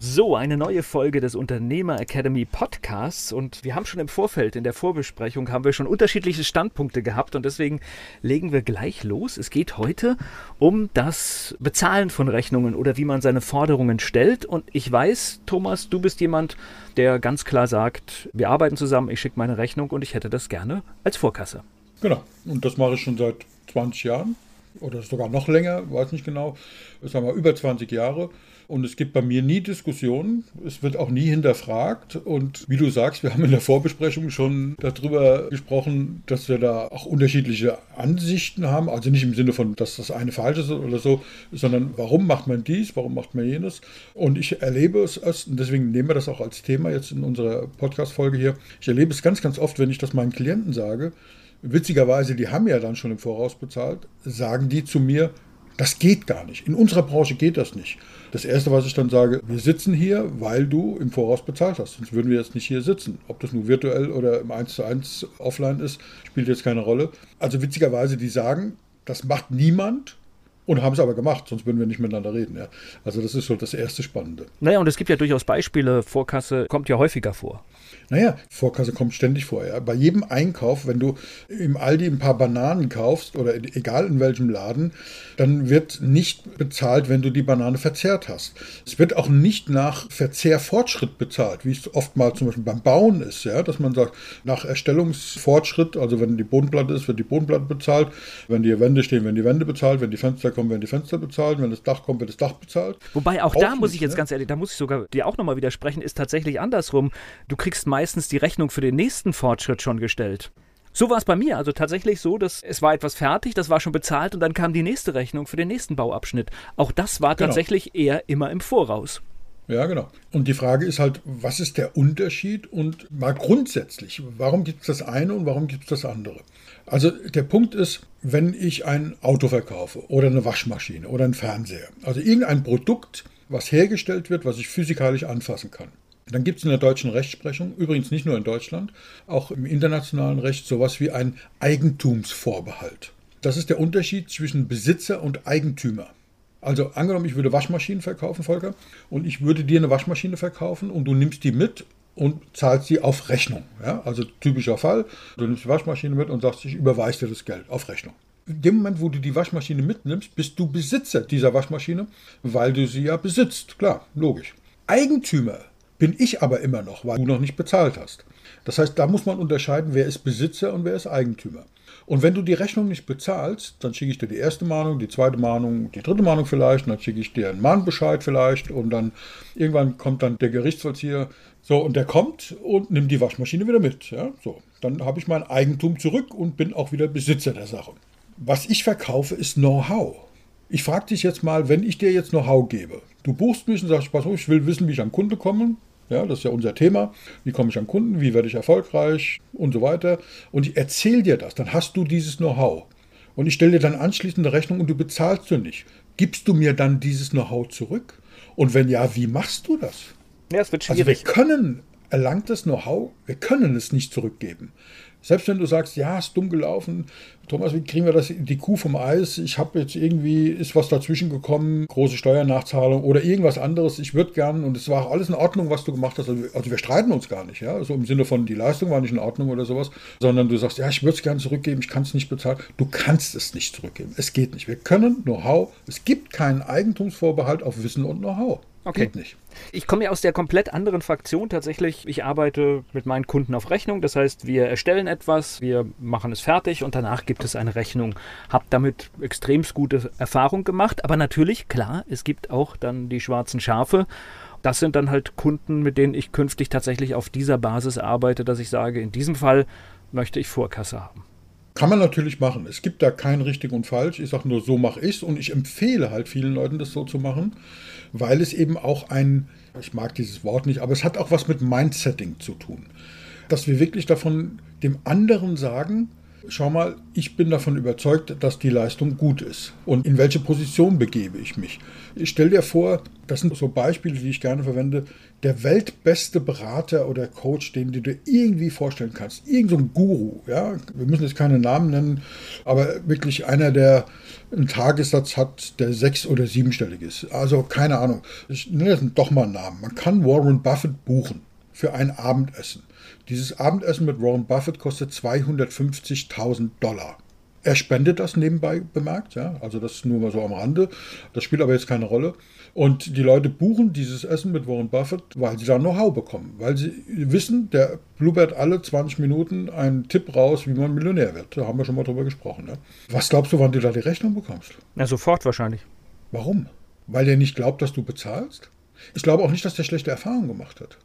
So, eine neue Folge des Unternehmer Academy Podcasts. Und wir haben schon im Vorfeld in der Vorbesprechung haben wir schon unterschiedliche Standpunkte gehabt. Und deswegen legen wir gleich los. Es geht heute um das Bezahlen von Rechnungen oder wie man seine Forderungen stellt. Und ich weiß, Thomas, du bist jemand, der ganz klar sagt, wir arbeiten zusammen, ich schicke meine Rechnung und ich hätte das gerne als Vorkasse. Genau, und das mache ich schon seit 20 Jahren oder sogar noch länger, weiß nicht genau, sagen wir über 20 Jahre. Und es gibt bei mir nie Diskussionen, es wird auch nie hinterfragt. Und wie du sagst, wir haben in der Vorbesprechung schon darüber gesprochen, dass wir da auch unterschiedliche Ansichten haben. Also nicht im Sinne von, dass das eine falsch ist oder so, sondern warum macht man dies, warum macht man jenes. Und ich erlebe es erst, und deswegen nehmen wir das auch als Thema jetzt in unserer Podcast-Folge hier. Ich erlebe es ganz, ganz oft, wenn ich das meinen Klienten sage, witzigerweise, die haben ja dann schon im Voraus bezahlt, sagen die zu mir, das geht gar nicht. In unserer Branche geht das nicht. Das Erste, was ich dann sage, wir sitzen hier, weil du im Voraus bezahlt hast. Sonst würden wir jetzt nicht hier sitzen. Ob das nur virtuell oder im 1 zu 1 offline ist, spielt jetzt keine Rolle. Also witzigerweise, die sagen, das macht niemand und haben es aber gemacht, sonst würden wir nicht miteinander reden. Ja. Also das ist so das erste Spannende. Naja, und es gibt ja durchaus Beispiele, Vorkasse kommt ja häufiger vor. Naja, Vorkasse kommt ständig vor. Ja. Bei jedem Einkauf, wenn du im Aldi ein paar Bananen kaufst oder egal in welchem Laden, dann wird nicht bezahlt, wenn du die Banane verzehrt hast. Es wird auch nicht nach Verzehrfortschritt bezahlt, wie es oftmals zum Beispiel beim Bauen ist, ja, dass man sagt, nach Erstellungsfortschritt, also wenn die Bodenplatte ist, wird die Bodenplatte bezahlt, wenn die Wände stehen, werden die Wände bezahlt, wenn die Fenster kommen, werden die Fenster bezahlt, wenn das Dach kommt, wird das Dach bezahlt. Wobei auch, auch da muss ich jetzt ne? ganz ehrlich, da muss ich sogar dir auch nochmal widersprechen, ist tatsächlich andersrum. Du kriegst meist meistens die Rechnung für den nächsten Fortschritt schon gestellt. So war es bei mir, also tatsächlich so, dass es war etwas fertig, das war schon bezahlt und dann kam die nächste Rechnung für den nächsten Bauabschnitt. Auch das war genau. tatsächlich eher immer im Voraus. Ja, genau. Und die Frage ist halt, was ist der Unterschied und mal grundsätzlich, warum gibt es das eine und warum gibt es das andere? Also der Punkt ist, wenn ich ein Auto verkaufe oder eine Waschmaschine oder einen Fernseher, also irgendein Produkt, was hergestellt wird, was ich physikalisch anfassen kann, dann gibt es in der deutschen Rechtsprechung, übrigens nicht nur in Deutschland, auch im internationalen Recht sowas wie ein Eigentumsvorbehalt. Das ist der Unterschied zwischen Besitzer und Eigentümer. Also angenommen, ich würde Waschmaschinen verkaufen, Volker, und ich würde dir eine Waschmaschine verkaufen und du nimmst die mit und zahlst sie auf Rechnung. Ja? Also typischer Fall, du nimmst die Waschmaschine mit und sagst, ich überweise dir das Geld auf Rechnung. In dem Moment, wo du die Waschmaschine mitnimmst, bist du Besitzer dieser Waschmaschine, weil du sie ja besitzt. Klar, logisch. Eigentümer bin ich aber immer noch, weil du noch nicht bezahlt hast. Das heißt, da muss man unterscheiden, wer ist Besitzer und wer ist Eigentümer. Und wenn du die Rechnung nicht bezahlst, dann schicke ich dir die erste Mahnung, die zweite Mahnung, die dritte Mahnung vielleicht, und dann schicke ich dir einen Mahnbescheid vielleicht und dann irgendwann kommt dann der Gerichtsvollzieher, so und der kommt und nimmt die Waschmaschine wieder mit. Ja, so, dann habe ich mein Eigentum zurück und bin auch wieder Besitzer der Sache. Was ich verkaufe, ist Know-how. Ich frage dich jetzt mal, wenn ich dir jetzt Know-how gebe, du buchst mich und sagst, pass auf, ich will wissen, wie ich an Kunde komme, ja, das ist ja unser Thema. Wie komme ich an Kunden? Wie werde ich erfolgreich? Und so weiter. Und ich erzähle dir das. Dann hast du dieses Know-how. Und ich stelle dir dann anschließend eine Rechnung und du bezahlst du nicht. Gibst du mir dann dieses Know-how zurück? Und wenn ja, wie machst du das? Ja, es wird schwierig. Also wir können erlangtes Know-how, wir können es nicht zurückgeben. Selbst wenn du sagst, ja, ist dumm gelaufen, Thomas, wie kriegen wir das, die Kuh vom Eis? Ich habe jetzt irgendwie, ist was dazwischen gekommen, große Steuernachzahlung oder irgendwas anderes. Ich würde gern, und es war auch alles in Ordnung, was du gemacht hast. Also, also wir streiten uns gar nicht, ja. So also im Sinne von, die Leistung war nicht in Ordnung oder sowas, sondern du sagst, ja, ich würde es gerne zurückgeben, ich kann es nicht bezahlen. Du kannst es nicht zurückgeben. Es geht nicht. Wir können Know-how, es gibt keinen Eigentumsvorbehalt auf Wissen und Know-how. Okay. Geht nicht. Ich komme ja aus der komplett anderen Fraktion tatsächlich. Ich arbeite mit meinen Kunden auf Rechnung. Das heißt, wir erstellen etwas, wir machen es fertig und danach gibt es eine Rechnung. Hab damit extremst gute Erfahrung gemacht. Aber natürlich, klar, es gibt auch dann die schwarzen Schafe. Das sind dann halt Kunden, mit denen ich künftig tatsächlich auf dieser Basis arbeite, dass ich sage, in diesem Fall möchte ich Vorkasse haben. Kann man natürlich machen. Es gibt da kein richtig und falsch. Ich sage nur, so mache ich es und ich empfehle halt vielen Leuten, das so zu machen, weil es eben auch ein, ich mag dieses Wort nicht, aber es hat auch was mit Mindsetting zu tun. Dass wir wirklich davon dem anderen sagen, schau mal, ich bin davon überzeugt, dass die Leistung gut ist. Und in welche Position begebe ich mich? Ich stelle dir vor, das sind so Beispiele, die ich gerne verwende, der weltbeste Berater oder Coach, den du dir irgendwie vorstellen kannst. Irgend so ein Guru, ja. Wir müssen jetzt keine Namen nennen, aber wirklich einer, der einen Tagessatz hat, der sechs- oder siebenstellig ist. Also keine Ahnung. Ich nenne jetzt doch mal einen Namen. Man kann Warren Buffett buchen für ein Abendessen. Dieses Abendessen mit Warren Buffett kostet 250.000 Dollar. Er spendet das nebenbei bemerkt, ja, also das ist nur mal so am Rande. Das spielt aber jetzt keine Rolle. Und die Leute buchen dieses Essen mit Warren Buffett, weil sie da Know-how bekommen. Weil sie wissen, der blubbert alle 20 Minuten einen Tipp raus, wie man Millionär wird. Da haben wir schon mal drüber gesprochen. Ne? Was glaubst du, wann du da die Rechnung bekommst? Na, sofort wahrscheinlich. Warum? Weil der nicht glaubt, dass du bezahlst? Ich glaube auch nicht, dass der schlechte Erfahrungen gemacht hat.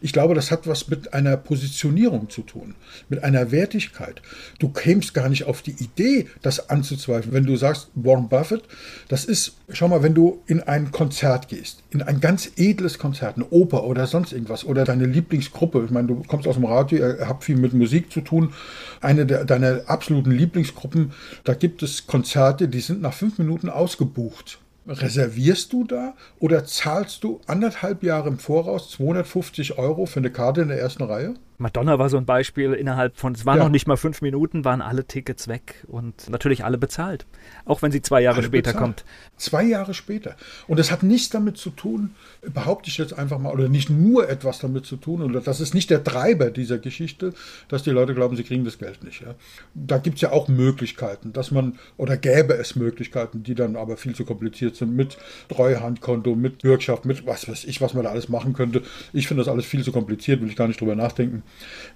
Ich glaube, das hat was mit einer Positionierung zu tun, mit einer Wertigkeit. Du kämst gar nicht auf die Idee, das anzuzweifeln. Wenn du sagst, Warren Buffett, das ist, schau mal, wenn du in ein Konzert gehst, in ein ganz edles Konzert, eine Oper oder sonst irgendwas, oder deine Lieblingsgruppe, ich meine, du kommst aus dem Radio, ihr habt viel mit Musik zu tun, eine der, deiner absoluten Lieblingsgruppen, da gibt es Konzerte, die sind nach fünf Minuten ausgebucht. Reservierst du da oder zahlst du anderthalb Jahre im Voraus 250 Euro für eine Karte in der ersten Reihe? Madonna war so ein Beispiel. Innerhalb von, es waren ja. noch nicht mal fünf Minuten, waren alle Tickets weg und natürlich alle bezahlt. Auch wenn sie zwei Jahre alle später bezahlt. kommt. Zwei Jahre später. Und das hat nichts damit zu tun, behaupte ich jetzt einfach mal, oder nicht nur etwas damit zu tun, oder das ist nicht der Treiber dieser Geschichte, dass die Leute glauben, sie kriegen das Geld nicht. Ja. Da gibt es ja auch Möglichkeiten, dass man, oder gäbe es Möglichkeiten, die dann aber viel zu kompliziert sind, mit Treuhandkonto, mit Bürgschaft, mit was weiß ich, was man da alles machen könnte. Ich finde das alles viel zu kompliziert, will ich gar nicht drüber nachdenken.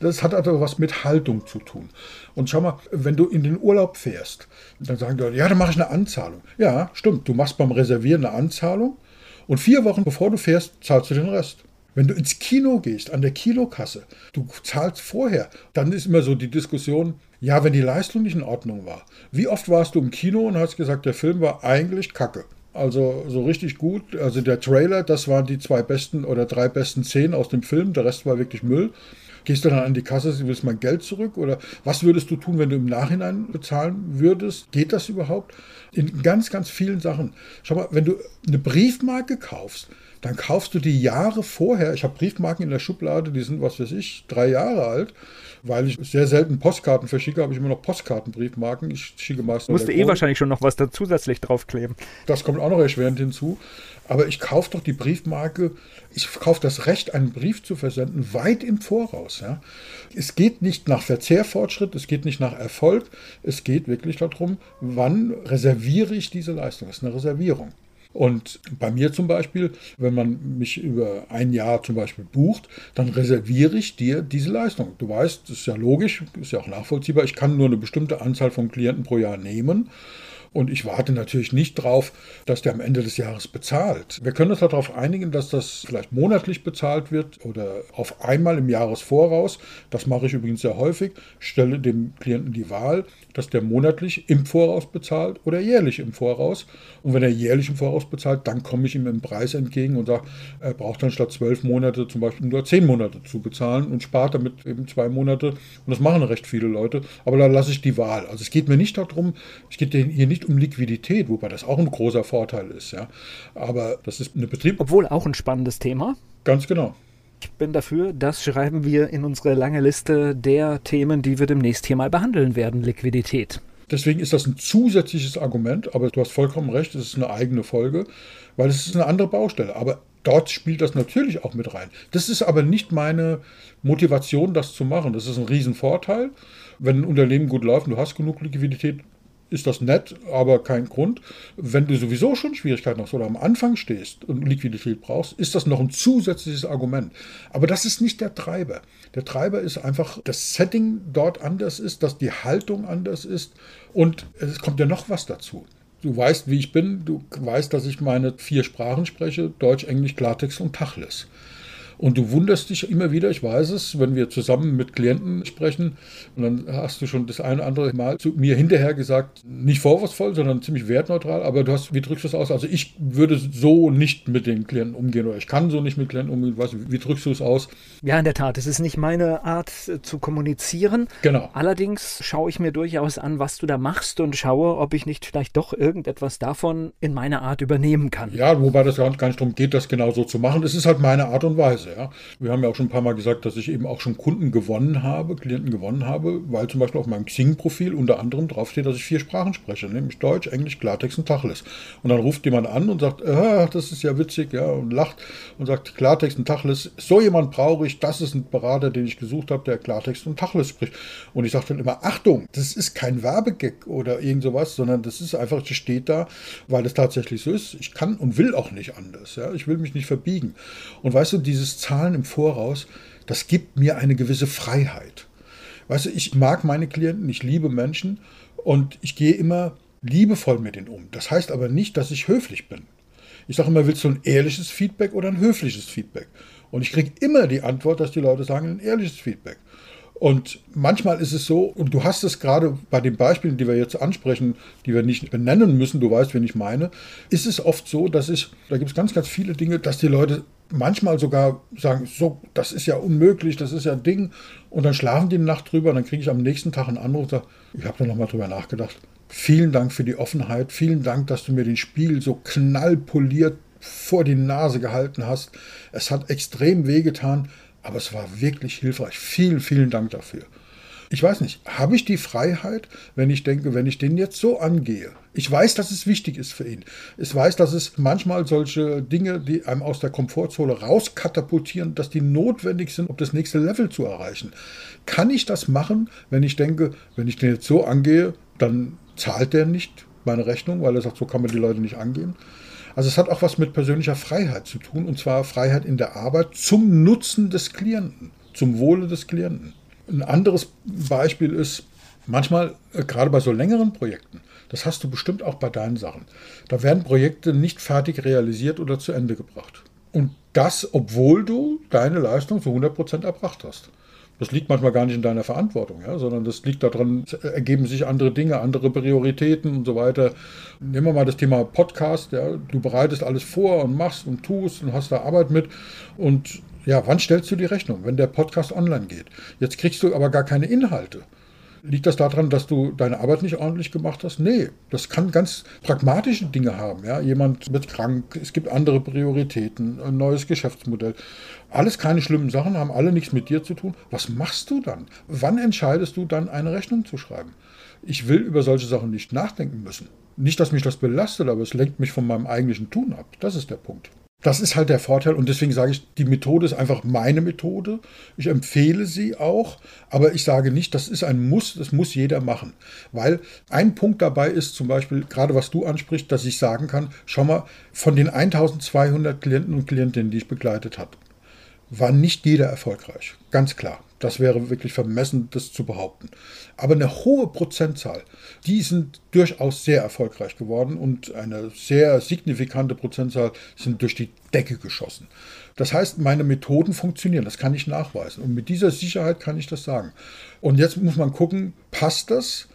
Das hat also was mit Haltung zu tun. Und schau mal, wenn du in den Urlaub fährst, dann sagen die Leute, ja, dann mache ich eine Anzahlung. Ja, stimmt, du machst beim Reservieren eine Anzahlung und vier Wochen bevor du fährst, zahlst du den Rest. Wenn du ins Kino gehst, an der Kinokasse, du zahlst vorher, dann ist immer so die Diskussion, ja, wenn die Leistung nicht in Ordnung war. Wie oft warst du im Kino und hast gesagt, der Film war eigentlich kacke? Also so richtig gut. Also der Trailer, das waren die zwei besten oder drei besten Szenen aus dem Film, der Rest war wirklich Müll. Gehst du dann an die Kasse, du willst mein Geld zurück? Oder was würdest du tun, wenn du im Nachhinein bezahlen würdest? Geht das überhaupt? In ganz, ganz vielen Sachen. Schau mal, wenn du eine Briefmarke kaufst, dann kaufst du die Jahre vorher. Ich habe Briefmarken in der Schublade, die sind, was weiß ich, drei Jahre alt. Weil ich sehr selten Postkarten verschicke, habe ich immer noch Postkartenbriefmarken. Ich schicke meistens. Musste eh wahrscheinlich schon noch was da zusätzlich draufkleben. Das kommt auch noch erschwerend hinzu. Aber ich kaufe doch die Briefmarke, ich kaufe das Recht, einen Brief zu versenden, weit im Voraus. Ja. Es geht nicht nach Verzehrfortschritt, es geht nicht nach Erfolg, es geht wirklich darum, wann reserviere ich diese Leistung. Das ist eine Reservierung. Und bei mir zum Beispiel, wenn man mich über ein Jahr zum Beispiel bucht, dann reserviere ich dir diese Leistung. Du weißt, das ist ja logisch, ist ja auch nachvollziehbar. Ich kann nur eine bestimmte Anzahl von Klienten pro Jahr nehmen. Und ich warte natürlich nicht drauf, dass der am Ende des Jahres bezahlt. Wir können uns darauf einigen, dass das vielleicht monatlich bezahlt wird oder auf einmal im Jahresvoraus. Das mache ich übrigens sehr häufig. Stelle dem Klienten die Wahl, dass der monatlich im Voraus bezahlt oder jährlich im Voraus. Und wenn er jährlich im Voraus bezahlt, dann komme ich ihm im Preis entgegen und sage, er braucht dann statt zwölf Monate zum Beispiel nur zehn Monate zu bezahlen und spart damit eben zwei Monate. Und das machen recht viele Leute. Aber da lasse ich die Wahl. Also es geht mir nicht darum, es geht hier nicht nicht um Liquidität, wobei das auch ein großer Vorteil ist. Ja. Aber das ist eine Betrieb. Obwohl auch ein spannendes Thema. Ganz genau. Ich bin dafür, das schreiben wir in unsere lange Liste der Themen, die wir demnächst hier mal behandeln werden, Liquidität. Deswegen ist das ein zusätzliches Argument, aber du hast vollkommen recht, es ist eine eigene Folge, weil es ist eine andere Baustelle. Aber dort spielt das natürlich auch mit rein. Das ist aber nicht meine Motivation, das zu machen. Das ist ein Riesenvorteil. Wenn ein Unternehmen gut läuft und du hast genug Liquidität, ist das nett, aber kein Grund. Wenn du sowieso schon Schwierigkeiten hast oder am Anfang stehst und Liquidität brauchst, ist das noch ein zusätzliches Argument. Aber das ist nicht der Treiber. Der Treiber ist einfach, das Setting dort anders ist, dass die Haltung anders ist und es kommt ja noch was dazu. Du weißt, wie ich bin, du weißt, dass ich meine vier Sprachen spreche, Deutsch, Englisch, Klartext und Tachles. Und du wunderst dich immer wieder, ich weiß es, wenn wir zusammen mit Klienten sprechen, und dann hast du schon das eine oder andere Mal zu mir hinterher gesagt, nicht vorwurfsvoll, sondern ziemlich wertneutral, aber du hast, wie drückst du es aus? Also ich würde so nicht mit den Klienten umgehen oder ich kann so nicht mit Klienten umgehen. Was, wie drückst du es aus? Ja, in der Tat. Es ist nicht meine Art äh, zu kommunizieren. Genau. Allerdings schaue ich mir durchaus an, was du da machst und schaue, ob ich nicht vielleicht doch irgendetwas davon in meine Art übernehmen kann. Ja, wobei das gar nicht darum geht, das genau so zu machen. Das ist halt meine Art und Weise. Ja. Wir haben ja auch schon ein paar Mal gesagt, dass ich eben auch schon Kunden gewonnen habe, Klienten gewonnen habe, weil zum Beispiel auf meinem Xing-Profil unter anderem draufsteht, dass ich vier Sprachen spreche, nämlich Deutsch, Englisch, Klartext und Tacheles. Und dann ruft jemand an und sagt, ah, das ist ja witzig, ja, und lacht und sagt, Klartext und Tacheles, so jemand brauche ich, das ist ein Berater, den ich gesucht habe, der Klartext und Tacheles spricht. Und ich sage dann immer, Achtung, das ist kein Werbegag oder irgend sowas, sondern das ist einfach, das steht da, weil es tatsächlich so ist. Ich kann und will auch nicht anders. Ja? Ich will mich nicht verbiegen. Und weißt du, dieses Zahlen im Voraus, das gibt mir eine gewisse Freiheit. Weißt du, ich mag meine Klienten, ich liebe Menschen und ich gehe immer liebevoll mit ihnen um. Das heißt aber nicht, dass ich höflich bin. Ich sage immer, willst du ein ehrliches Feedback oder ein höfliches Feedback? Und ich kriege immer die Antwort, dass die Leute sagen, ein ehrliches Feedback. Und manchmal ist es so, und du hast es gerade bei den Beispielen, die wir jetzt ansprechen, die wir nicht benennen müssen, du weißt, wen ich meine, ist es oft so, dass ich, da gibt es ganz, ganz viele Dinge, dass die Leute manchmal sogar sagen, so, das ist ja unmöglich, das ist ja ein Ding. Und dann schlafen die eine Nacht drüber und dann kriege ich am nächsten Tag einen Anruf und sage, ich habe da nochmal drüber nachgedacht. Vielen Dank für die Offenheit, vielen Dank, dass du mir den Spiegel so knallpoliert vor die Nase gehalten hast. Es hat extrem wehgetan, aber es war wirklich hilfreich. Vielen, vielen Dank dafür. Ich weiß nicht, habe ich die Freiheit, wenn ich denke, wenn ich den jetzt so angehe? Ich weiß, dass es wichtig ist für ihn. Ich weiß, dass es manchmal solche Dinge, die einem aus der Komfortzone rauskatapultieren, dass die notwendig sind, um das nächste Level zu erreichen. Kann ich das machen, wenn ich denke, wenn ich den jetzt so angehe, dann zahlt der nicht meine Rechnung, weil er sagt, so kann man die Leute nicht angehen? Also es hat auch was mit persönlicher Freiheit zu tun, und zwar Freiheit in der Arbeit zum Nutzen des Klienten, zum Wohle des Klienten. Ein anderes Beispiel ist, manchmal, äh, gerade bei so längeren Projekten, das hast du bestimmt auch bei deinen Sachen, da werden Projekte nicht fertig realisiert oder zu Ende gebracht. Und das, obwohl du deine Leistung zu 100% erbracht hast. Das liegt manchmal gar nicht in deiner Verantwortung, ja, sondern das liegt daran, es ergeben sich andere Dinge, andere Prioritäten und so weiter. Nehmen wir mal das Thema Podcast. Ja, du bereitest alles vor und machst und tust und hast da Arbeit mit. Und ja, wann stellst du die Rechnung? Wenn der Podcast online geht. Jetzt kriegst du aber gar keine Inhalte. Liegt das daran, dass du deine Arbeit nicht ordentlich gemacht hast? Nee, das kann ganz pragmatische Dinge haben. Ja? Jemand wird krank, es gibt andere Prioritäten, ein neues Geschäftsmodell. Alles keine schlimmen Sachen, haben alle nichts mit dir zu tun. Was machst du dann? Wann entscheidest du dann, eine Rechnung zu schreiben? Ich will über solche Sachen nicht nachdenken müssen. Nicht, dass mich das belastet, aber es lenkt mich von meinem eigentlichen Tun ab. Das ist der Punkt. Das ist halt der Vorteil und deswegen sage ich, die Methode ist einfach meine Methode. Ich empfehle sie auch, aber ich sage nicht, das ist ein Muss, das muss jeder machen. Weil ein Punkt dabei ist zum Beispiel, gerade was du ansprichst, dass ich sagen kann, schau mal, von den 1200 Klienten und Klientinnen, die ich begleitet habe, war nicht jeder erfolgreich. Ganz klar. Das wäre wirklich vermessen, das zu behaupten. Aber eine hohe Prozentzahl, die sind durchaus sehr erfolgreich geworden und eine sehr signifikante Prozentzahl sind durch die Decke geschossen. Das heißt, meine Methoden funktionieren, das kann ich nachweisen. Und mit dieser Sicherheit kann ich das sagen. Und jetzt muss man gucken, passt das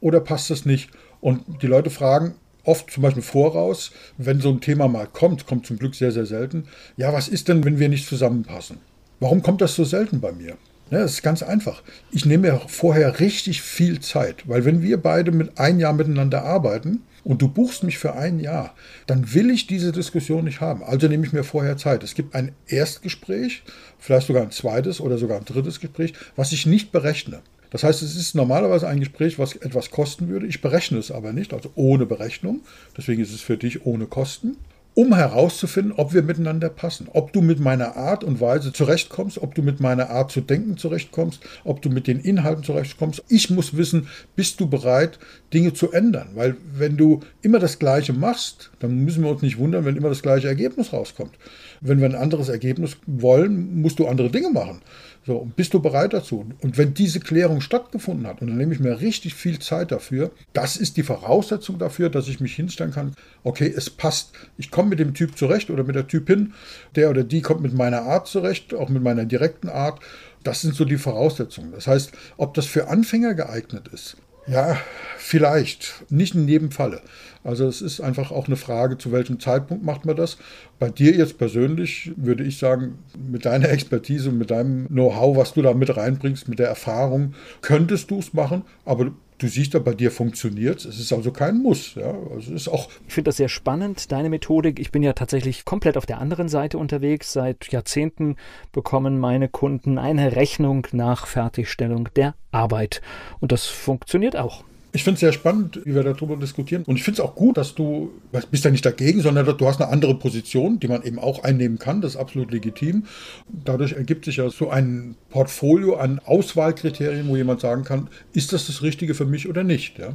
oder passt das nicht? Und die Leute fragen, oft zum Beispiel voraus, wenn so ein Thema mal kommt, kommt zum Glück sehr, sehr selten, ja, was ist denn, wenn wir nicht zusammenpassen? Warum kommt das so selten bei mir? Ja, das ist ganz einfach. Ich nehme mir vorher richtig viel Zeit, weil wenn wir beide mit ein Jahr miteinander arbeiten und du buchst mich für ein Jahr, dann will ich diese Diskussion nicht haben. Also nehme ich mir vorher Zeit. Es gibt ein Erstgespräch, vielleicht sogar ein zweites oder sogar ein drittes Gespräch, was ich nicht berechne. Das heißt, es ist normalerweise ein Gespräch, was etwas kosten würde. Ich berechne es aber nicht, also ohne Berechnung. Deswegen ist es für dich ohne Kosten um herauszufinden, ob wir miteinander passen, ob du mit meiner Art und Weise zurechtkommst, ob du mit meiner Art zu denken zurechtkommst, ob du mit den Inhalten zurechtkommst. Ich muss wissen, bist du bereit, Dinge zu ändern? Weil wenn du immer das Gleiche machst, dann müssen wir uns nicht wundern, wenn immer das gleiche Ergebnis rauskommt. Wenn wir ein anderes Ergebnis wollen, musst du andere Dinge machen. So, bist du bereit dazu? Und wenn diese Klärung stattgefunden hat, und dann nehme ich mir richtig viel Zeit dafür, das ist die Voraussetzung dafür, dass ich mich hinstellen kann, okay, es passt. Ich komme mit dem Typ zurecht oder mit der Typin, der oder die kommt mit meiner Art zurecht, auch mit meiner direkten Art. Das sind so die Voraussetzungen. Das heißt, ob das für Anfänger geeignet ist, ja, vielleicht, nicht in jedem Falle. Also es ist einfach auch eine Frage, zu welchem Zeitpunkt macht man das. Bei dir jetzt persönlich würde ich sagen, mit deiner Expertise, mit deinem Know-how, was du da mit reinbringst, mit der Erfahrung, könntest du es machen, aber Du siehst ja, bei dir funktioniert es. ist also kein Muss. Ja? Also ist auch ich finde das sehr spannend, deine Methodik. Ich bin ja tatsächlich komplett auf der anderen Seite unterwegs. Seit Jahrzehnten bekommen meine Kunden eine Rechnung nach Fertigstellung der Arbeit. Und das funktioniert auch. Ich finde es sehr spannend, wie wir darüber diskutieren. Und ich finde es auch gut, dass du, bist ja nicht dagegen, sondern du hast eine andere Position, die man eben auch einnehmen kann. Das ist absolut legitim. Dadurch ergibt sich ja so ein Portfolio an Auswahlkriterien, wo jemand sagen kann, ist das das Richtige für mich oder nicht. Ja?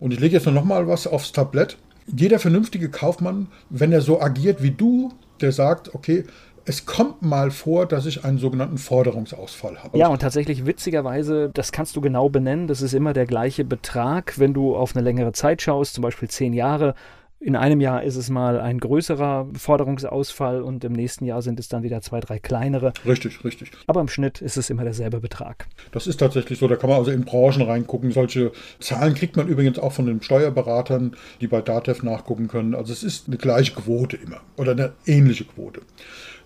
Und ich lege jetzt noch mal was aufs Tablett. Jeder vernünftige Kaufmann, wenn er so agiert wie du, der sagt, okay, es kommt mal vor, dass ich einen sogenannten Forderungsausfall habe. Ja, und tatsächlich witzigerweise, das kannst du genau benennen, das ist immer der gleiche Betrag, wenn du auf eine längere Zeit schaust, zum Beispiel zehn Jahre. In einem Jahr ist es mal ein größerer Forderungsausfall und im nächsten Jahr sind es dann wieder zwei, drei kleinere. Richtig, richtig. Aber im Schnitt ist es immer derselbe Betrag. Das ist tatsächlich so. Da kann man also in Branchen reingucken. Solche Zahlen kriegt man übrigens auch von den Steuerberatern, die bei DATEV nachgucken können. Also es ist eine gleiche Quote immer oder eine ähnliche Quote.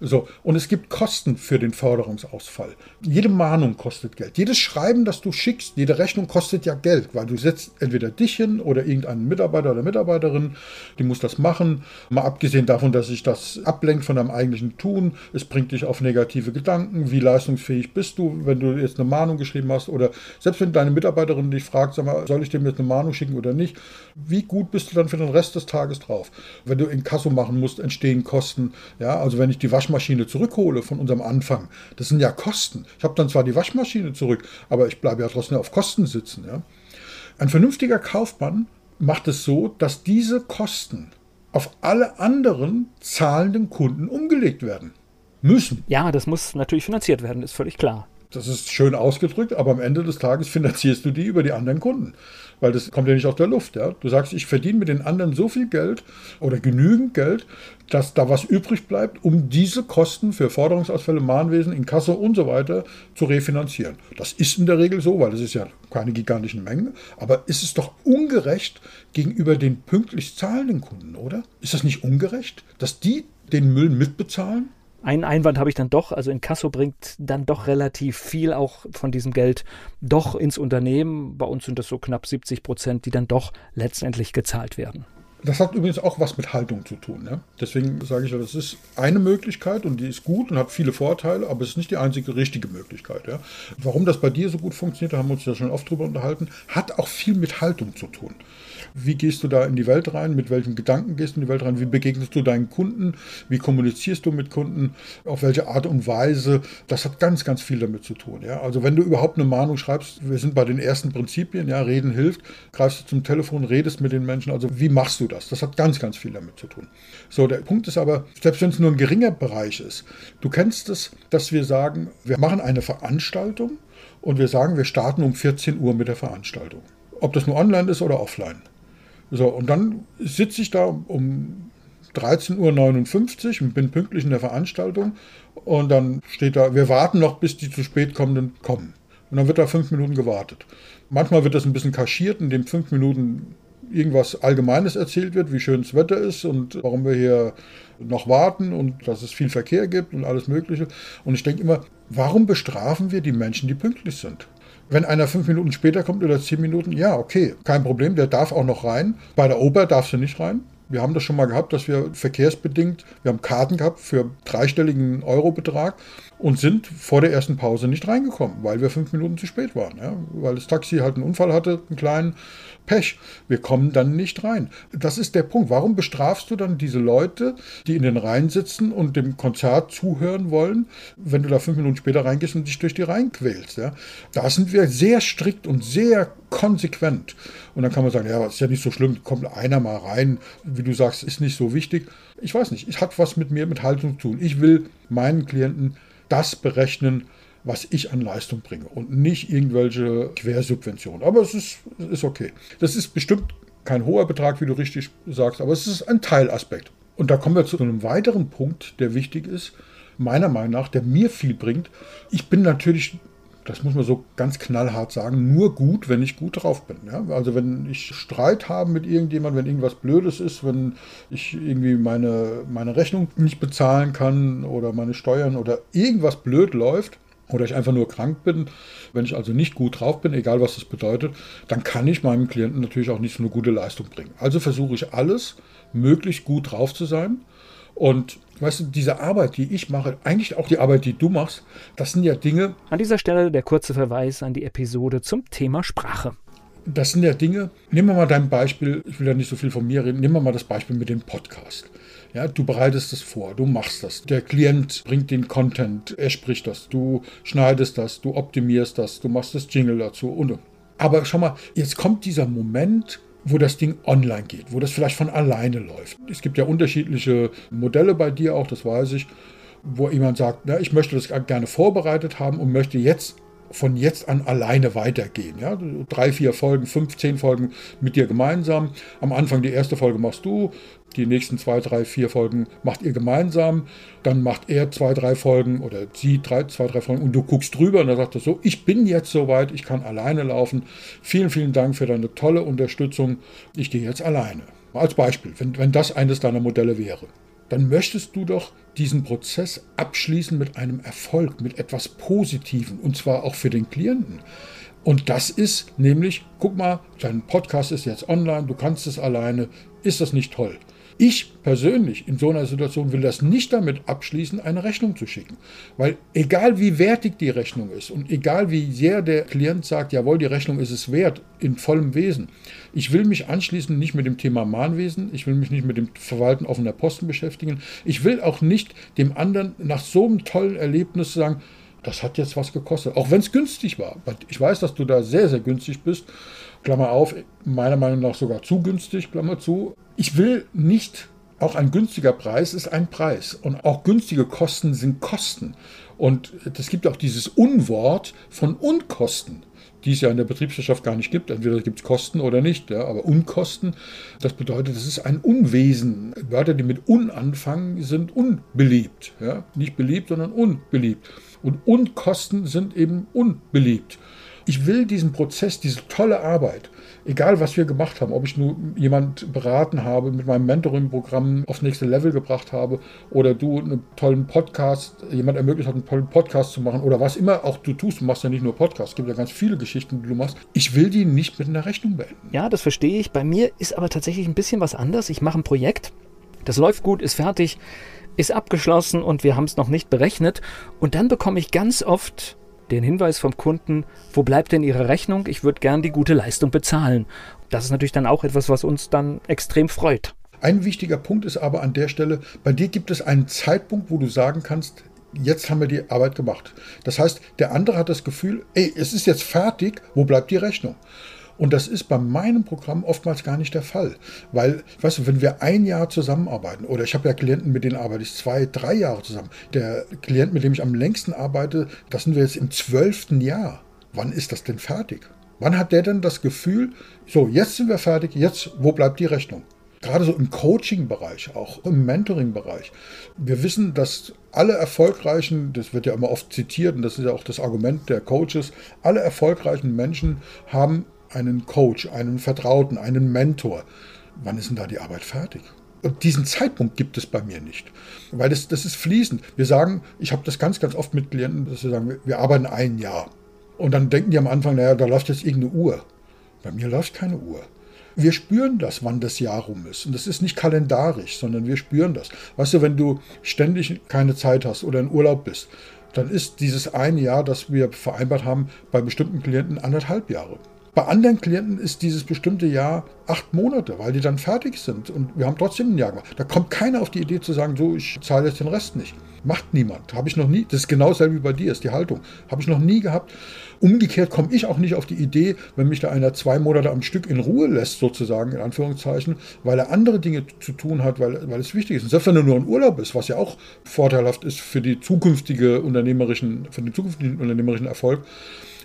So, und es gibt Kosten für den Förderungsausfall. Jede Mahnung kostet Geld. Jedes Schreiben, das du schickst, jede Rechnung kostet ja Geld, weil du setzt entweder dich hin oder irgendeinen Mitarbeiter oder Mitarbeiterin, die muss das machen. Mal abgesehen davon, dass sich das ablenkt von deinem eigentlichen Tun, es bringt dich auf negative Gedanken. Wie leistungsfähig bist du, wenn du jetzt eine Mahnung geschrieben hast oder selbst wenn deine Mitarbeiterin dich fragt, sag mal, soll ich dem jetzt eine Mahnung schicken oder nicht? Wie gut bist du dann für den Rest des Tages drauf? Wenn du in Kasso machen musst, entstehen Kosten. Ja, also wenn ich die Waschmaschine Waschmaschine zurückhole von unserem Anfang, das sind ja Kosten. Ich habe dann zwar die Waschmaschine zurück, aber ich bleibe ja trotzdem auf Kosten sitzen. Ja? Ein vernünftiger Kaufmann macht es so, dass diese Kosten auf alle anderen zahlenden Kunden umgelegt werden müssen. Ja, das muss natürlich finanziert werden, ist völlig klar. Das ist schön ausgedrückt, aber am Ende des Tages finanzierst du die über die anderen Kunden weil das kommt ja nicht aus der Luft. Ja? Du sagst, ich verdiene mit den anderen so viel Geld oder genügend Geld, dass da was übrig bleibt, um diese Kosten für Forderungsausfälle, Mahnwesen, Inkasso und so weiter zu refinanzieren. Das ist in der Regel so, weil das ist ja keine gigantischen Mengen, aber ist es doch ungerecht gegenüber den pünktlich zahlenden Kunden, oder? Ist das nicht ungerecht, dass die den Müll mitbezahlen? Einen Einwand habe ich dann doch, also in Kasso bringt dann doch relativ viel auch von diesem Geld doch ins Unternehmen. Bei uns sind das so knapp 70 Prozent, die dann doch letztendlich gezahlt werden. Das hat übrigens auch was mit Haltung zu tun. Ne? Deswegen sage ich, das ist eine Möglichkeit und die ist gut und hat viele Vorteile, aber es ist nicht die einzige richtige Möglichkeit. Ja? Warum das bei dir so gut funktioniert, da haben wir uns ja schon oft drüber unterhalten, hat auch viel mit Haltung zu tun. Wie gehst du da in die Welt rein? Mit welchen Gedanken gehst du in die Welt rein? Wie begegnest du deinen Kunden? Wie kommunizierst du mit Kunden? Auf welche Art und Weise? Das hat ganz, ganz viel damit zu tun. Ja? Also wenn du überhaupt eine Mahnung schreibst, wir sind bei den ersten Prinzipien, ja, reden hilft, greifst du zum Telefon, redest mit den Menschen. Also wie machst du das? Das hat ganz, ganz viel damit zu tun. So, der Punkt ist aber, selbst wenn es nur ein geringer Bereich ist, du kennst es, dass wir sagen, wir machen eine Veranstaltung und wir sagen, wir starten um 14 Uhr mit der Veranstaltung. Ob das nur online ist oder offline. So, und dann sitze ich da um 13.59 Uhr und bin pünktlich in der Veranstaltung. Und dann steht da, wir warten noch, bis die zu spät kommenden kommen. Und dann wird da fünf Minuten gewartet. Manchmal wird das ein bisschen kaschiert, indem fünf Minuten irgendwas Allgemeines erzählt wird, wie schön das Wetter ist und warum wir hier noch warten und dass es viel Verkehr gibt und alles Mögliche. Und ich denke immer, warum bestrafen wir die Menschen, die pünktlich sind? Wenn einer fünf Minuten später kommt oder zehn Minuten, ja, okay, kein Problem, der darf auch noch rein. Bei der Oper darfst du nicht rein. Wir haben das schon mal gehabt, dass wir verkehrsbedingt, wir haben Karten gehabt für dreistelligen Eurobetrag und sind vor der ersten Pause nicht reingekommen, weil wir fünf Minuten zu spät waren. Ja? Weil das Taxi halt einen Unfall hatte, einen kleinen Pech. Wir kommen dann nicht rein. Das ist der Punkt. Warum bestrafst du dann diese Leute, die in den Reihen sitzen und dem Konzert zuhören wollen, wenn du da fünf Minuten später reingehst und dich durch die Reihen quälst? Ja? Da sind wir sehr strikt und sehr konsequent. Und dann kann man sagen, ja, ist ja nicht so schlimm, kommt einer mal rein, wie du sagst, ist nicht so wichtig. Ich weiß nicht, es hat was mit mir, mit Haltung zu tun. Ich will meinen Klienten das berechnen, was ich an Leistung bringe und nicht irgendwelche Quersubventionen. Aber es ist, ist okay. Das ist bestimmt kein hoher Betrag, wie du richtig sagst, aber es ist ein Teilaspekt. Und da kommen wir zu einem weiteren Punkt, der wichtig ist, meiner Meinung nach, der mir viel bringt. Ich bin natürlich das muss man so ganz knallhart sagen, nur gut, wenn ich gut drauf bin. Ja? Also wenn ich Streit habe mit irgendjemandem, wenn irgendwas Blödes ist, wenn ich irgendwie meine, meine Rechnung nicht bezahlen kann oder meine Steuern oder irgendwas blöd läuft, oder ich einfach nur krank bin, wenn ich also nicht gut drauf bin, egal was das bedeutet, dann kann ich meinem Klienten natürlich auch nicht so eine gute Leistung bringen. Also versuche ich alles, möglichst gut drauf zu sein. Und weißt du, diese Arbeit, die ich mache, eigentlich auch die Arbeit, die du machst, das sind ja Dinge. An dieser Stelle der kurze Verweis an die Episode zum Thema Sprache. Das sind ja Dinge, nehmen wir mal dein Beispiel, ich will ja nicht so viel von mir reden, nehmen wir mal das Beispiel mit dem Podcast. Ja, du bereitest es vor, du machst das. Der Klient bringt den Content, er spricht das, du schneidest das, du optimierst das, du machst das Jingle dazu und. Aber schau mal, jetzt kommt dieser Moment, wo das Ding online geht, wo das vielleicht von alleine läuft. Es gibt ja unterschiedliche Modelle bei dir auch, das weiß ich, wo jemand sagt, na, ich möchte das gerne vorbereitet haben und möchte jetzt von jetzt an alleine weitergehen. Ja? Drei, vier Folgen, fünf, zehn Folgen mit dir gemeinsam. Am Anfang die erste Folge machst du, die nächsten zwei, drei, vier Folgen macht ihr gemeinsam. Dann macht er zwei, drei Folgen oder sie drei, zwei, drei Folgen und du guckst drüber und dann sagt er so, ich bin jetzt soweit, ich kann alleine laufen. Vielen, vielen Dank für deine tolle Unterstützung. Ich gehe jetzt alleine. Als Beispiel, wenn, wenn das eines deiner Modelle wäre dann möchtest du doch diesen Prozess abschließen mit einem Erfolg, mit etwas Positivem und zwar auch für den Klienten. Und das ist nämlich, guck mal, dein Podcast ist jetzt online, du kannst es alleine, ist das nicht toll? Ich persönlich in so einer Situation will das nicht damit abschließen, eine Rechnung zu schicken. Weil egal wie wertig die Rechnung ist und egal wie sehr der Klient sagt, jawohl, die Rechnung ist es wert, in vollem Wesen. Ich will mich anschließend nicht mit dem Thema Mahnwesen, ich will mich nicht mit dem Verwalten offener Posten beschäftigen. Ich will auch nicht dem anderen nach so einem tollen Erlebnis sagen, das hat jetzt was gekostet, auch wenn es günstig war. Ich weiß, dass du da sehr, sehr günstig bist. Klammer auf, meiner Meinung nach sogar zu günstig, Klammer zu. Ich will nicht, auch ein günstiger Preis ist ein Preis und auch günstige Kosten sind Kosten. Und es gibt auch dieses Unwort von Unkosten, die es ja in der Betriebswirtschaft gar nicht gibt. Entweder gibt es Kosten oder nicht, ja, aber Unkosten, das bedeutet, das ist ein Unwesen. Wörter, die mit Un anfangen, sind unbeliebt. Ja? Nicht beliebt, sondern unbeliebt. Und Unkosten sind eben unbeliebt. Ich will diesen Prozess, diese tolle Arbeit, egal was wir gemacht haben, ob ich nur jemand beraten habe, mit meinem Mentoring-Programm aufs nächste Level gebracht habe oder du einen tollen Podcast, jemand ermöglicht hat, einen tollen Podcast zu machen oder was immer auch du tust, du machst ja nicht nur Podcasts, es gibt ja ganz viele Geschichten, die du machst. Ich will die nicht mit einer Rechnung beenden. Ja, das verstehe ich. Bei mir ist aber tatsächlich ein bisschen was anders. Ich mache ein Projekt, das läuft gut, ist fertig, ist abgeschlossen und wir haben es noch nicht berechnet. Und dann bekomme ich ganz oft den Hinweis vom Kunden, wo bleibt denn Ihre Rechnung? Ich würde gern die gute Leistung bezahlen. Das ist natürlich dann auch etwas, was uns dann extrem freut. Ein wichtiger Punkt ist aber an der Stelle, bei dir gibt es einen Zeitpunkt, wo du sagen kannst, jetzt haben wir die Arbeit gemacht. Das heißt, der andere hat das Gefühl, ey, es ist jetzt fertig, wo bleibt die Rechnung? Und das ist bei meinem Programm oftmals gar nicht der Fall. Weil, weißt du, wenn wir ein Jahr zusammenarbeiten, oder ich habe ja Klienten, mit denen arbeite ich zwei, drei Jahre zusammen. Der Klient, mit dem ich am längsten arbeite, das sind wir jetzt im zwölften Jahr. Wann ist das denn fertig? Wann hat der denn das Gefühl, so, jetzt sind wir fertig, jetzt, wo bleibt die Rechnung? Gerade so im Coaching-Bereich, auch im Mentoring-Bereich. Wir wissen, dass alle erfolgreichen, das wird ja immer oft zitiert und das ist ja auch das Argument der Coaches, alle erfolgreichen Menschen haben einen Coach, einen Vertrauten, einen Mentor. Wann ist denn da die Arbeit fertig? Und diesen Zeitpunkt gibt es bei mir nicht, weil das, das ist fließend. Wir sagen, ich habe das ganz, ganz oft mit Klienten, dass sie sagen, wir arbeiten ein Jahr. Und dann denken die am Anfang, naja, da läuft jetzt irgendeine Uhr. Bei mir läuft keine Uhr. Wir spüren das, wann das Jahr rum ist. Und das ist nicht kalendarisch, sondern wir spüren das. Weißt du, wenn du ständig keine Zeit hast oder in Urlaub bist, dann ist dieses eine Jahr, das wir vereinbart haben, bei bestimmten Klienten anderthalb Jahre. Bei anderen Klienten ist dieses bestimmte Jahr acht Monate, weil die dann fertig sind und wir haben trotzdem ein Jahr gemacht. Da kommt keiner auf die Idee zu sagen, so, ich zahle jetzt den Rest nicht. Macht niemand. Habe ich noch nie. Das ist genau dasselbe wie bei dir, ist die Haltung. Habe ich noch nie gehabt. Umgekehrt komme ich auch nicht auf die Idee, wenn mich da einer zwei Monate am Stück in Ruhe lässt, sozusagen, in Anführungszeichen, weil er andere Dinge zu tun hat, weil, weil es wichtig ist. Und selbst wenn er nur in Urlaub ist, was ja auch vorteilhaft ist für die zukünftige unternehmerischen, für den zukünftigen unternehmerischen Erfolg,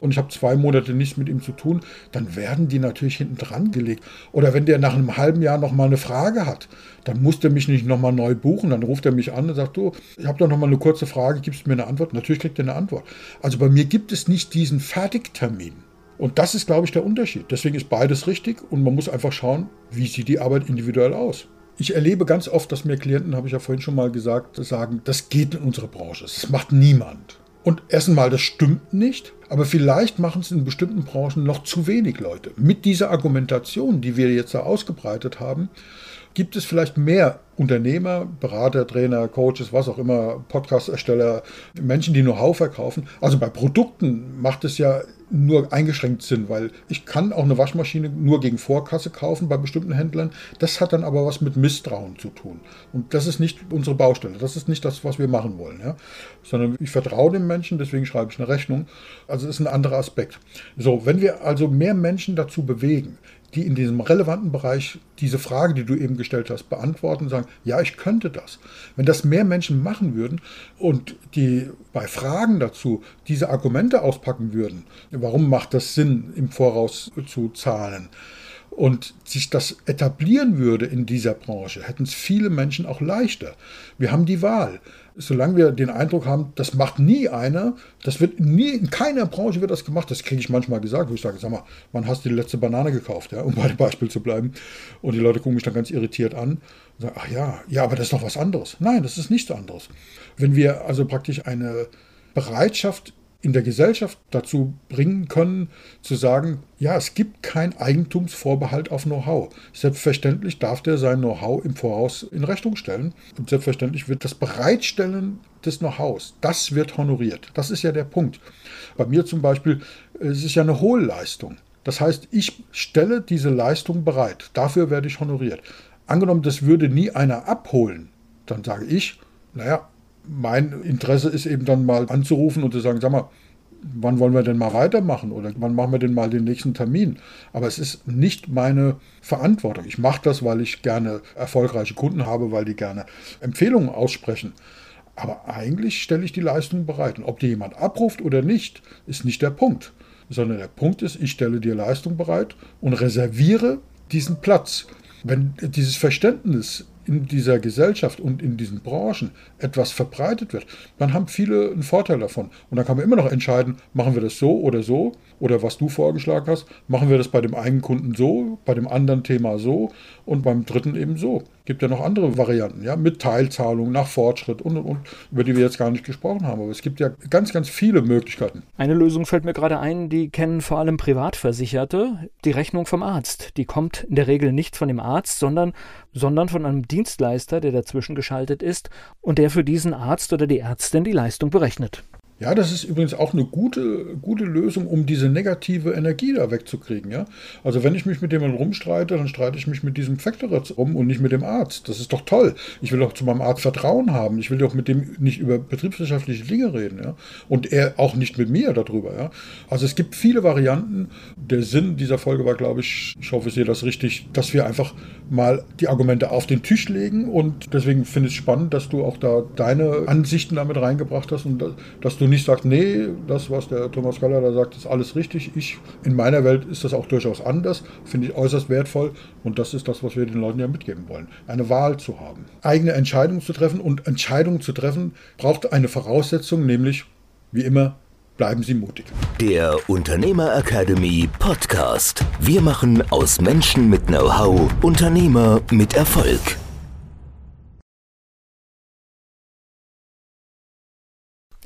und ich habe zwei Monate nichts mit ihm zu tun, dann werden die natürlich hinten dran gelegt. Oder wenn der nach einem halben Jahr nochmal eine Frage hat, dann muss der mich nicht nochmal neu buchen. Dann ruft er mich an und sagt, du, ich habe doch nochmal eine kurze Frage, gibst du mir eine Antwort? Natürlich kriegt er eine Antwort. Also bei mir gibt es nicht diesen Fertigtermin. Und das ist, glaube ich, der Unterschied. Deswegen ist beides richtig und man muss einfach schauen, wie sieht die Arbeit individuell aus. Ich erlebe ganz oft, dass mir Klienten, habe ich ja vorhin schon mal gesagt, sagen, das geht in unserer Branche. Das macht niemand. Und erstmal, das stimmt nicht, aber vielleicht machen es in bestimmten Branchen noch zu wenig Leute. Mit dieser Argumentation, die wir jetzt da ausgebreitet haben, gibt es vielleicht mehr Unternehmer, Berater, Trainer, Coaches, was auch immer, Podcast-Ersteller, Menschen, die Know-how verkaufen. Also bei Produkten macht es ja nur eingeschränkt Sinn, weil ich kann auch eine Waschmaschine nur gegen Vorkasse kaufen bei bestimmten Händlern. Das hat dann aber was mit Misstrauen zu tun. Und das ist nicht unsere Baustelle. Das ist nicht das, was wir machen wollen. Ja? Sondern ich vertraue dem Menschen, deswegen schreibe ich eine Rechnung. Also ist ein anderer Aspekt. So, wenn wir also mehr Menschen dazu bewegen, die in diesem relevanten Bereich diese Frage, die du eben gestellt hast, beantworten und sagen, ja, ich könnte das. Wenn das mehr Menschen machen würden und die bei Fragen dazu diese Argumente auspacken würden, warum macht das Sinn, im Voraus zu zahlen, und sich das etablieren würde in dieser Branche, hätten es viele Menschen auch leichter. Wir haben die Wahl solange wir den Eindruck haben, das macht nie einer, das wird nie, in keiner Branche wird das gemacht, das kriege ich manchmal gesagt, wo ich sage, sag mal, wann hast du die letzte Banane gekauft, ja, um bei dem Beispiel zu bleiben. Und die Leute gucken mich dann ganz irritiert an und sagen, ach ja, ja, aber das ist doch was anderes. Nein, das ist nichts anderes. Wenn wir also praktisch eine Bereitschaft in der Gesellschaft dazu bringen können, zu sagen, ja, es gibt keinen Eigentumsvorbehalt auf Know-how. Selbstverständlich darf der sein Know-how im Voraus in Rechnung stellen. Und selbstverständlich wird das Bereitstellen des Know-hows, das wird honoriert. Das ist ja der Punkt. Bei mir zum Beispiel, es ist ja eine Hohlleistung. Das heißt, ich stelle diese Leistung bereit. Dafür werde ich honoriert. Angenommen, das würde nie einer abholen, dann sage ich, naja, mein Interesse ist eben dann mal anzurufen und zu sagen, sag mal, wann wollen wir denn mal weitermachen oder wann machen wir denn mal den nächsten Termin? Aber es ist nicht meine Verantwortung. Ich mache das, weil ich gerne erfolgreiche Kunden habe, weil die gerne Empfehlungen aussprechen. Aber eigentlich stelle ich die Leistung bereit. Und ob die jemand abruft oder nicht, ist nicht der Punkt. Sondern der Punkt ist, ich stelle dir Leistung bereit und reserviere diesen Platz. Wenn dieses Verständnis in dieser Gesellschaft und in diesen Branchen etwas verbreitet wird, dann haben viele einen Vorteil davon. Und dann kann man immer noch entscheiden, machen wir das so oder so oder was du vorgeschlagen hast, machen wir das bei dem einen Kunden so, bei dem anderen Thema so und beim dritten eben so. Gibt ja noch andere Varianten, ja, mit Teilzahlung, nach Fortschritt und und und, über die wir jetzt gar nicht gesprochen haben. Aber es gibt ja ganz, ganz viele Möglichkeiten. Eine Lösung fällt mir gerade ein, die kennen vor allem Privatversicherte, die Rechnung vom Arzt. Die kommt in der Regel nicht von dem Arzt, sondern, sondern von einem Dienstleister, der dazwischen geschaltet ist und der für diesen Arzt oder die Ärztin die Leistung berechnet. Ja, das ist übrigens auch eine gute, gute Lösung, um diese negative Energie da wegzukriegen. Ja? Also wenn ich mich mit jemandem rumstreite, dann streite ich mich mit diesem Factorat rum und nicht mit dem Arzt. Das ist doch toll. Ich will doch zu meinem Arzt Vertrauen haben. Ich will doch mit dem nicht über betriebswirtschaftliche Dinge reden. Ja? Und er auch nicht mit mir darüber. Ja? Also es gibt viele Varianten. Der Sinn dieser Folge war, glaube ich, ich hoffe, ich sehe das richtig, dass wir einfach mal die Argumente auf den Tisch legen. Und deswegen finde ich es spannend, dass du auch da deine Ansichten damit reingebracht hast und dass du du nicht sagst, nee, das, was der Thomas Keller da sagt, ist alles richtig. Ich, in meiner Welt ist das auch durchaus anders, finde ich äußerst wertvoll und das ist das, was wir den Leuten ja mitgeben wollen. Eine Wahl zu haben, eigene Entscheidungen zu treffen und Entscheidungen zu treffen braucht eine Voraussetzung, nämlich wie immer Bleiben Sie mutig. Der Unternehmer Academy Podcast. Wir machen aus Menschen mit Know-how Unternehmer mit Erfolg.